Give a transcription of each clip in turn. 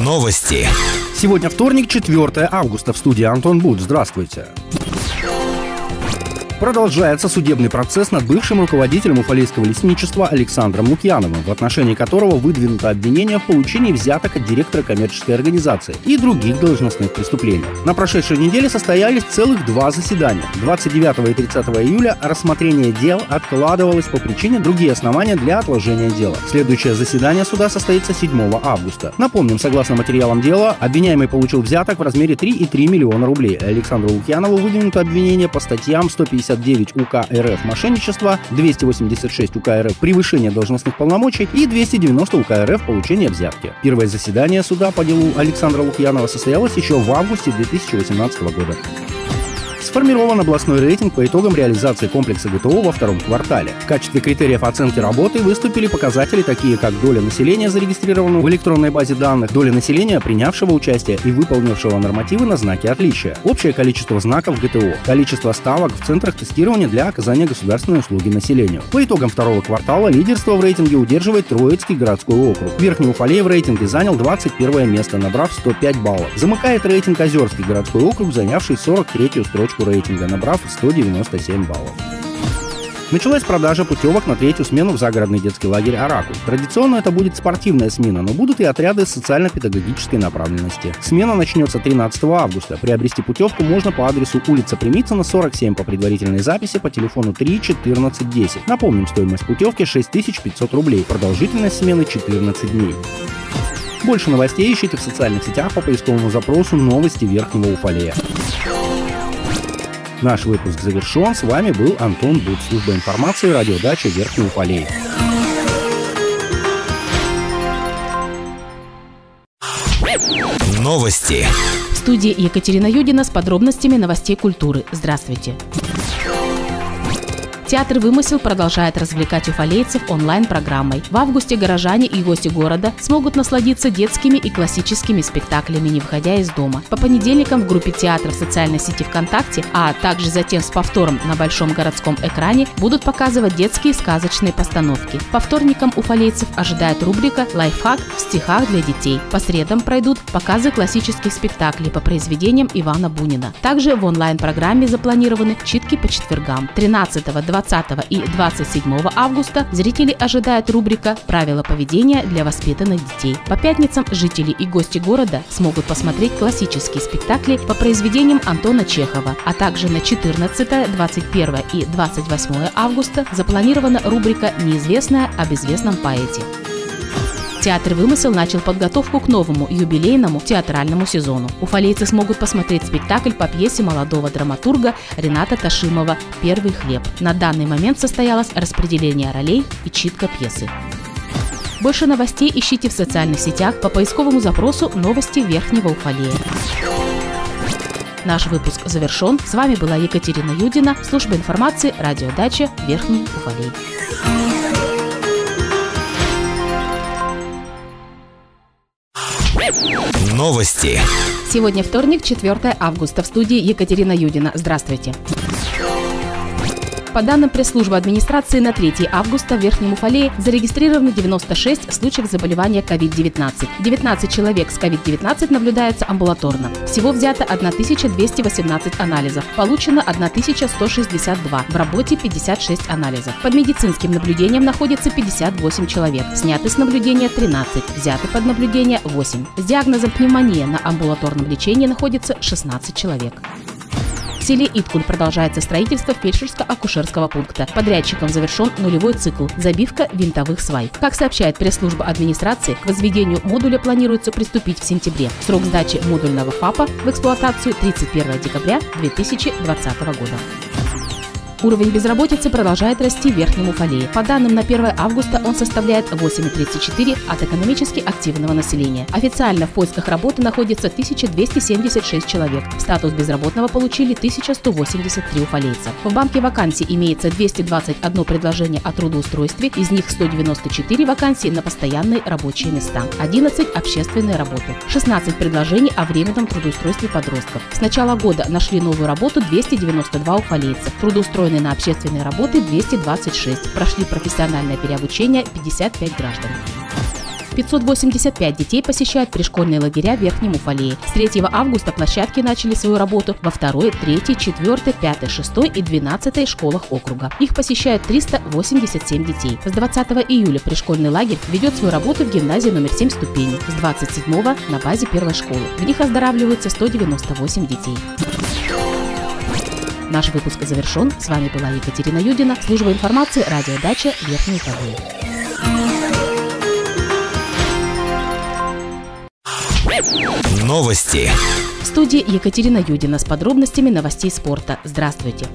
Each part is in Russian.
Новости. Сегодня вторник, 4 августа. В студии Антон Буд. Здравствуйте. Продолжается судебный процесс над бывшим руководителем Уфалейского лесничества Александром Лукьяновым, в отношении которого выдвинуто обвинение в получении взяток от директора коммерческой организации и других должностных преступлений. На прошедшей неделе состоялись целых два заседания. 29 и 30 июля рассмотрение дел откладывалось по причине другие основания для отложения дела. Следующее заседание суда состоится 7 августа. Напомним, согласно материалам дела, обвиняемый получил взяток в размере 3,3 миллиона рублей. Александру Лукьянову выдвинуто обвинение по статьям 150 259 УК РФ «Мошенничество», 286 УК РФ «Превышение должностных полномочий» и 290 УК РФ «Получение взятки». Первое заседание суда по делу Александра Лукьянова состоялось еще в августе 2018 года. Сформирован областной рейтинг по итогам реализации комплекса ГТО во втором квартале. В качестве критериев оценки работы выступили показатели такие, как доля населения, зарегистрированного в электронной базе данных, доля населения, принявшего участие и выполнившего нормативы на знаки отличия, общее количество знаков ГТО, количество ставок в центрах тестирования для оказания государственной услуги населению. По итогам второго квартала лидерство в рейтинге удерживает Троицкий городской округ. Верхний Уфалей в рейтинге занял 21 место, набрав 105 баллов. Замыкает рейтинг Озерский городской округ, занявший 43-ю строчку строчку рейтинга, набрав 197 баллов. Началась продажа путевок на третью смену в загородный детский лагерь «Аракус». Традиционно это будет спортивная смена, но будут и отряды социально-педагогической направленности. Смена начнется 13 августа. Приобрести путевку можно по адресу улица Примицына, 47 по предварительной записи по телефону 3 14 10. Напомним, стоимость путевки 6500 рублей. Продолжительность смены 14 дней. Больше новостей ищите в социальных сетях по поисковому запросу «Новости Верхнего Уфалея». Наш выпуск завершен. С вами был Антон Буд, служба информации, радиодача Верхнего Полей. Новости. В студии Екатерина Юдина с подробностями новостей культуры. Здравствуйте. Театр «Вымысел» продолжает развлекать уфалейцев онлайн-программой. В августе горожане и гости города смогут насладиться детскими и классическими спектаклями, не выходя из дома. По понедельникам в группе театра в социальной сети ВКонтакте, а также затем с повтором на большом городском экране будут показывать детские сказочные постановки. По вторникам уфалейцев ожидает рубрика «Лайфхак в стихах для детей». По средам пройдут показы классических спектаклей по произведениям Ивана Бунина. Также в онлайн-программе запланированы читки по четвергам. 13, 20 20 и 27 августа зрители ожидают рубрика «Правила поведения для воспитанных детей». По пятницам жители и гости города смогут посмотреть классические спектакли по произведениям Антона Чехова, а также на 14, 21 и 28 августа запланирована рубрика «Неизвестная об известном поэте». Театр «Вымысел» начал подготовку к новому юбилейному театральному сезону. Уфалейцы смогут посмотреть спектакль по пьесе молодого драматурга Рената Ташимова «Первый хлеб». На данный момент состоялось распределение ролей и читка пьесы. Больше новостей ищите в социальных сетях по поисковому запросу «Новости Верхнего Уфалея». Наш выпуск завершен. С вами была Екатерина Юдина, служба информации, радиодача Верхний Уфалей. Новости. Сегодня вторник, 4 августа. В студии Екатерина Юдина. Здравствуйте. По данным пресс-службы администрации, на 3 августа в Верхнем Уфалее зарегистрировано 96 случаев заболевания COVID-19. 19 человек с COVID-19 наблюдаются амбулаторно. Всего взято 1218 анализов. Получено 1162. В работе 56 анализов. Под медицинским наблюдением находится 58 человек. Сняты с наблюдения 13. Взяты под наблюдение 8. С диагнозом пневмония на амбулаторном лечении находится 16 человек. В селе Иткуль продолжается строительство фельдшерско-акушерского пункта. Подрядчиком завершен нулевой цикл – забивка винтовых свай. Как сообщает пресс-служба администрации, к возведению модуля планируется приступить в сентябре. Срок сдачи модульного ФАПа в эксплуатацию 31 декабря 2020 года. Уровень безработицы продолжает расти в Верхнем Уфалее. По данным на 1 августа он составляет 8,34 от экономически активного населения. Официально в поисках работы находится 1276 человек. Статус безработного получили 1183 уфалейца. В банке вакансий имеется 221 предложение о трудоустройстве, из них 194 вакансии на постоянные рабочие места, 11 общественные работы, 16 предложений о временном трудоустройстве подростков. С начала года нашли новую работу 292 уфалейца. Трудоустроены устроены на общественные работы 226, прошли профессиональное переобучение 55 граждан. 585 детей посещают пришкольные лагеря в Верхнем Уфалее. С 3 августа площадки начали свою работу во 2, 3, 4, 5, 6 и 12 школах округа. Их посещают 387 детей. С 20 июля пришкольный лагерь ведет свою работу в гимназии номер 7 ступени. С 27 на базе первой школы. В них оздоравливаются 198 детей. Наш выпуск завершен. С вами была Екатерина Юдина, служба информации радиодача Верхний Таврия. Новости. В студии Екатерина Юдина с подробностями новостей спорта. Здравствуйте.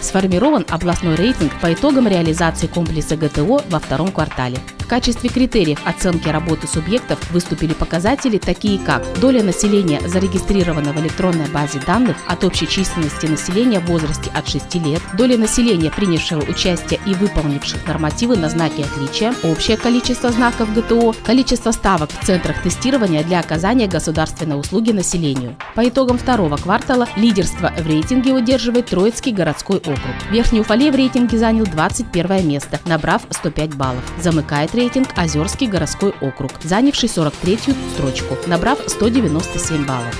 Сформирован областной рейтинг по итогам реализации комплекса ГТО во втором квартале. Качестве критериев оценки работы субъектов выступили показатели такие как доля населения, зарегистрированного в электронной базе данных от общей численности населения в возрасте от 6 лет, доля населения, принявшего участие и выполнивших нормативы на знаки отличия, общее количество знаков ГТО, количество ставок в центрах тестирования для оказания государственной услуги населению. По итогам второго квартала лидерство в рейтинге удерживает Троицкий городской округ. Верхний Уфалей в рейтинге занял 21 место, набрав 105 баллов. Замыкает рейтинг Озерский городской округ, занявший 43-ю строчку, набрав 197 баллов.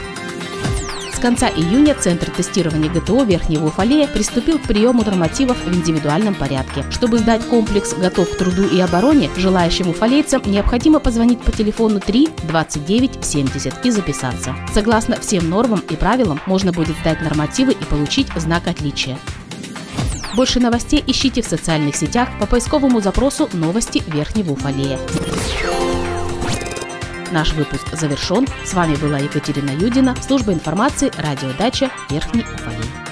С конца июня Центр тестирования ГТО Верхнего Уфалея приступил к приему нормативов в индивидуальном порядке. Чтобы сдать комплекс «Готов к труду и обороне», желающим уфалейцам необходимо позвонить по телефону 3 29 70 и записаться. Согласно всем нормам и правилам, можно будет сдать нормативы и получить знак отличия. Больше новостей ищите в социальных сетях по поисковому запросу «Новости Верхнего Уфалея». Наш выпуск завершен. С вами была Екатерина Юдина, служба информации, радиодача Верхний Уфалей.